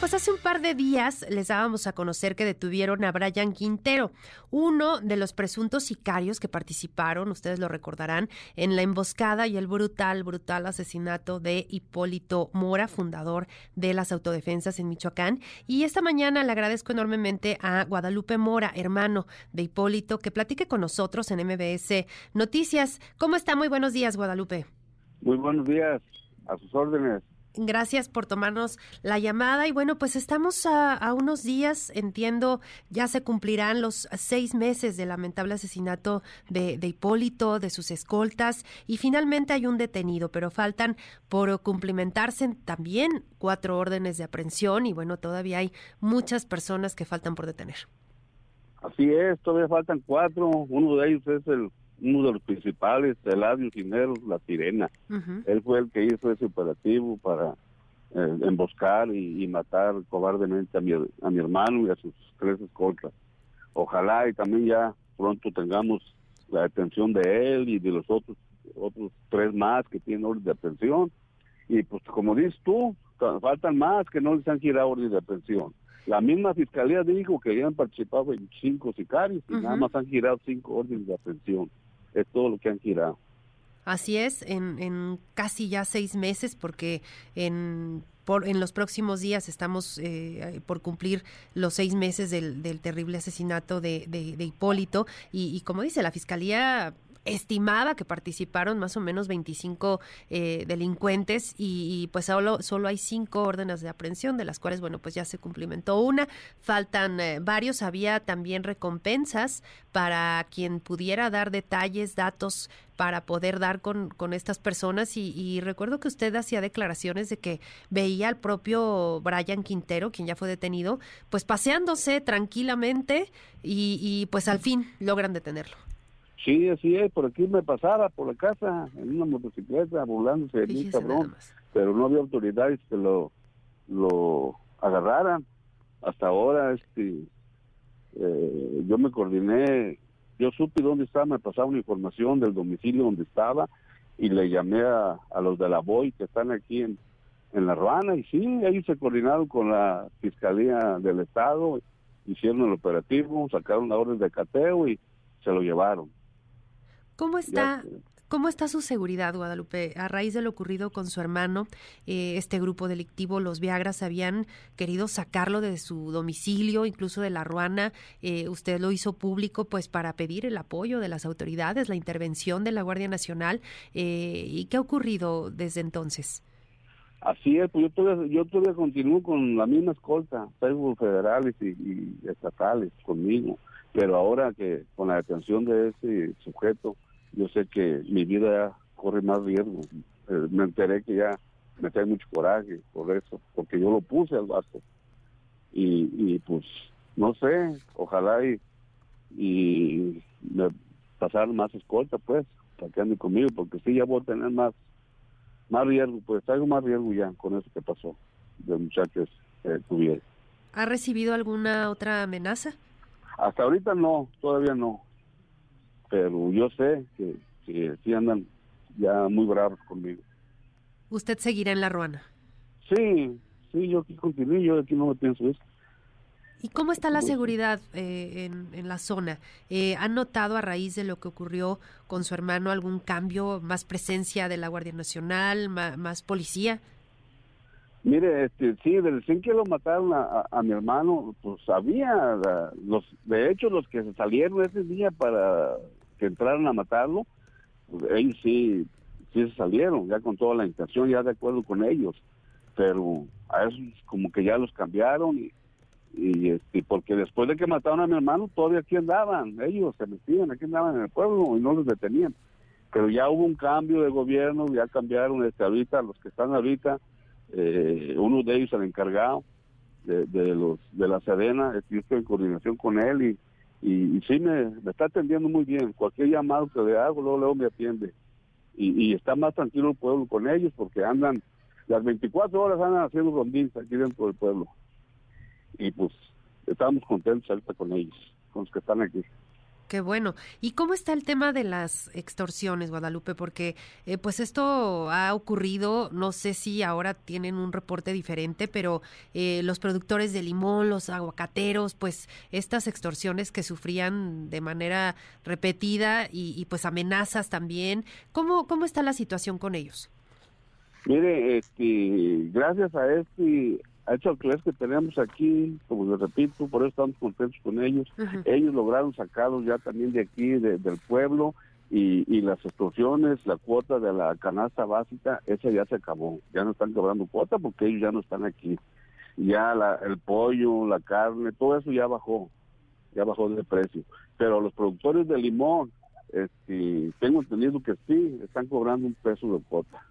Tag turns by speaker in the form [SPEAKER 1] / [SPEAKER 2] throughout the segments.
[SPEAKER 1] Pues hace un par de días les dábamos a conocer que detuvieron a Brian Quintero, uno de los presuntos sicarios que participaron, ustedes lo recordarán, en la emboscada y el brutal, brutal asesinato de Hipólito Mora, fundador de las autodefensas en Michoacán. Y esta mañana le agradezco enormemente a Guadalupe Mora, hermano de Hipólito, que platique con nosotros en MBS Noticias. ¿Cómo está? Muy buenos días, Guadalupe.
[SPEAKER 2] Muy buenos días, a sus órdenes.
[SPEAKER 1] Gracias por tomarnos la llamada y bueno, pues estamos a, unos días, entiendo, ya se cumplirán los seis meses del lamentable asesinato de, Hipólito, de sus escoltas y finalmente hay un detenido, pero faltan por cumplimentarse también cuatro órdenes de aprehensión y bueno, todavía hay muchas personas que faltan por detener.
[SPEAKER 2] Así es, todavía faltan cuatro, uno de ellos es el uno de los principales, Eladio Cineros, La Sirena. Él fue el que hizo ese operativo para eh, emboscar y, matar cobardemente a mi, a mi hermano y a sus tres escoltas. Ojalá y también ya pronto tengamos la detención de él y de los otros otros tres más que tienen orden de aprehensión. Y pues como dices tú, faltan más que no les han girado orden de aprehensión. La misma fiscalía dijo que habían participado en cinco sicarios y nada más han girado cinco órdenes de aprehensión. Es todo lo que han girado.
[SPEAKER 1] Así es, en, en casi ya seis meses, porque en por, en los próximos días estamos eh, por cumplir los seis meses del, del terrible asesinato de, de, Hipólito. Y, y, como dice la fiscalía estimaba que participaron más o menos 25 eh, delincuentes y, pues solo, solo hay cinco órdenes de aprehensión, de las cuales, bueno, pues ya se cumplimentó una. Faltan eh, varios, había también recompensas para quien pudiera dar detalles, datos para poder dar con, con estas personas y, recuerdo que usted hacía declaraciones de que veía al propio Brian Quintero, quien ya fue detenido, pues paseándose tranquilamente y, y pues al fin logran detenerlo.
[SPEAKER 2] Sí, así es, por aquí me pasaba por la casa en una motocicleta burlándose de mí, cabrón, pero no había autoridades que lo, lo agarraran. Hasta ahora, este, eh, yo me coordiné, yo supe dónde estaba, me pasaba una información del domicilio donde estaba y le llamé a, a los de la BOI que están aquí en, en La Ruana y sí, ellos se coordinaron con la Fiscalía del Estado, hicieron el operativo, sacaron la orden de cateo y se lo llevaron.
[SPEAKER 1] ¿Cómo está, ¿Cómo está su seguridad, Guadalupe? A raíz de lo ocurrido con su hermano, eh, este grupo delictivo, los Viagras, habían querido sacarlo de su domicilio, incluso de la Ruana. Eh, usted lo hizo público, pues, para pedir el apoyo de las autoridades, la intervención de la Guardia Nacional. Eh, ¿Y qué ha ocurrido desde entonces?
[SPEAKER 2] Así es, pues yo todavía, yo todavía continúo con la misma escolta, federales y, y estatales conmigo, pero ahora que con la detención de ese sujeto, yo sé que mi vida corre más riesgo. Eh, me enteré que ya me trae mucho coraje por eso, porque yo lo puse al vaso. Y, y pues, no sé, ojalá y, y me pasaron más escolta, pues, para que ande conmigo, porque sí, ya voy a tener más más riesgo, pues traigo más riesgo ya con eso que pasó, de muchachos que tuvieron.
[SPEAKER 1] ¿Ha recibido alguna otra amenaza?
[SPEAKER 2] Hasta ahorita no, todavía no pero yo sé que, que sí andan ya muy bravos conmigo.
[SPEAKER 1] ¿Usted seguirá en La Ruana?
[SPEAKER 2] Sí, sí, yo aquí continúo, yo aquí no me pienso eso.
[SPEAKER 1] ¿Y cómo está la seguridad eh, en, en, la zona? Eh, ¿Han notado a raíz de lo que ocurrió con su hermano algún cambio, más presencia de la Guardia Nacional, más, policía?
[SPEAKER 2] Mire, este, sí, desde que lo mataron a, a, mi hermano, pues había, los, de hecho, los que se salieron ese día para entraron a matarlo, pues, ellos sí, sí se salieron, ya con toda la intención, ya de acuerdo con ellos, pero a esos como que ya los cambiaron y, y este, porque después de que mataron a mi hermano, todavía aquí andaban, ellos se metían, aquí andaban en el pueblo y no los detenían. Pero ya hubo un cambio de gobierno, ya cambiaron este, ahorita, los que están ahorita, eh, uno de ellos el encargado de, de los de la Sedena, yo estoy en coordinación con él y y, sí me, está atendiendo muy bien. Cualquier llamado que le hago, luego, luego me atiende. Y, está más tranquilo el pueblo con ellos porque andan, las 24 horas andan haciendo rondines aquí dentro del pueblo. Y pues estamos contentos ahorita con ellos, con los que están aquí.
[SPEAKER 1] Qué bueno. ¿Y cómo está el tema de las extorsiones, Guadalupe? Porque eh, pues esto ha ocurrido, no sé si ahora tienen un reporte diferente, pero eh, los productores de limón, los aguacateros, pues estas extorsiones que sufrían de manera repetida y, pues amenazas también. ¿Cómo, ¿Cómo está la situación con ellos?
[SPEAKER 2] Mire, este, gracias a este a estos alquileres que tenemos aquí, como les repito, por eso estamos contentos con ellos. Ellos lograron sacarlos ya también de aquí, del pueblo, y, las extorsiones, la cuota de la canasta básica, esa ya se acabó. Ya no están cobrando cuota porque ellos ya no están aquí. Ya el pollo, la carne, todo eso ya bajó, ya bajó de precio. Pero los productores de limón, este, tengo entendido que sí, están cobrando un peso de cuota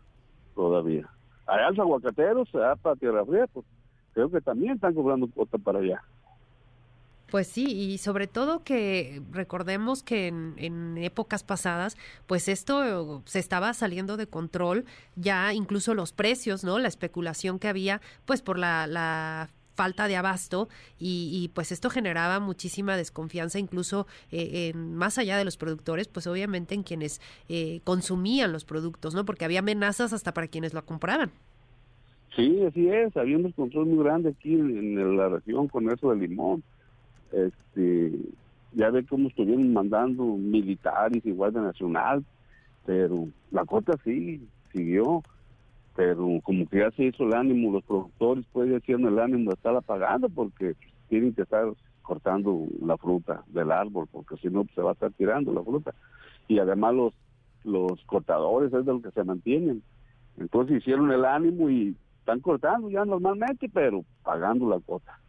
[SPEAKER 2] todavía. Allá los aguacateros, allá para Tierra Fría, pues creo que también están cobrando cuota para allá.
[SPEAKER 1] Pues sí, y sobre todo que recordemos que en, épocas pasadas, pues esto se estaba saliendo de control, ya incluso los precios, ¿no? La especulación que había, pues por la, falta de abasto y, pues esto generaba muchísima desconfianza incluso eh, en, más allá de los productores pues obviamente en quienes eh, consumían los productos no porque había amenazas hasta para quienes lo compraban
[SPEAKER 2] Sí, así es, había un descontrol muy grande aquí en, la región con eso del limón. Este, ya ve cómo estuvieron mandando militares y Guardia Nacional, pero la cota sí, siguió, pero como que ya se hizo el ánimo, los productores pues ya hicieron el ánimo de estar pagando porque tienen que estar cortando la fruta del árbol, porque si no pues, se va a estar tirando la fruta. Y además los, los cortadores es de lo que se mantienen. Entonces hicieron el ánimo y están cortando ya normalmente, pero pagando la cuota.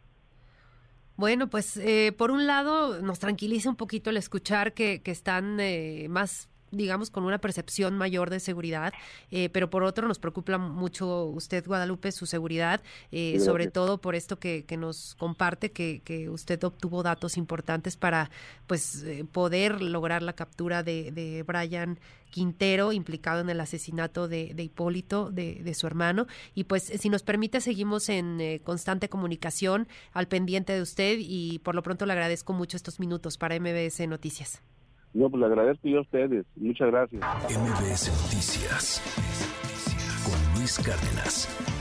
[SPEAKER 1] Bueno, pues eh, por un lado nos tranquiliza un poquito el escuchar que, que están eh, más digamos, con una percepción mayor de seguridad, eh, pero por otro nos preocupa mucho usted, Guadalupe, su seguridad, eh, sobre todo por esto que, que nos comparte, que, que, usted obtuvo datos importantes para pues poder lograr la captura de, de Brian Quintero, implicado en el asesinato de, Hipólito, de, su hermano. Y pues, si nos permite, seguimos en eh, constante comunicación al pendiente de usted y por lo pronto le agradezco mucho estos minutos para MBS Noticias.
[SPEAKER 2] No, pues le agradezco yo a ustedes. Muchas gracias.
[SPEAKER 3] MBS Noticias con Luis Cárdenas.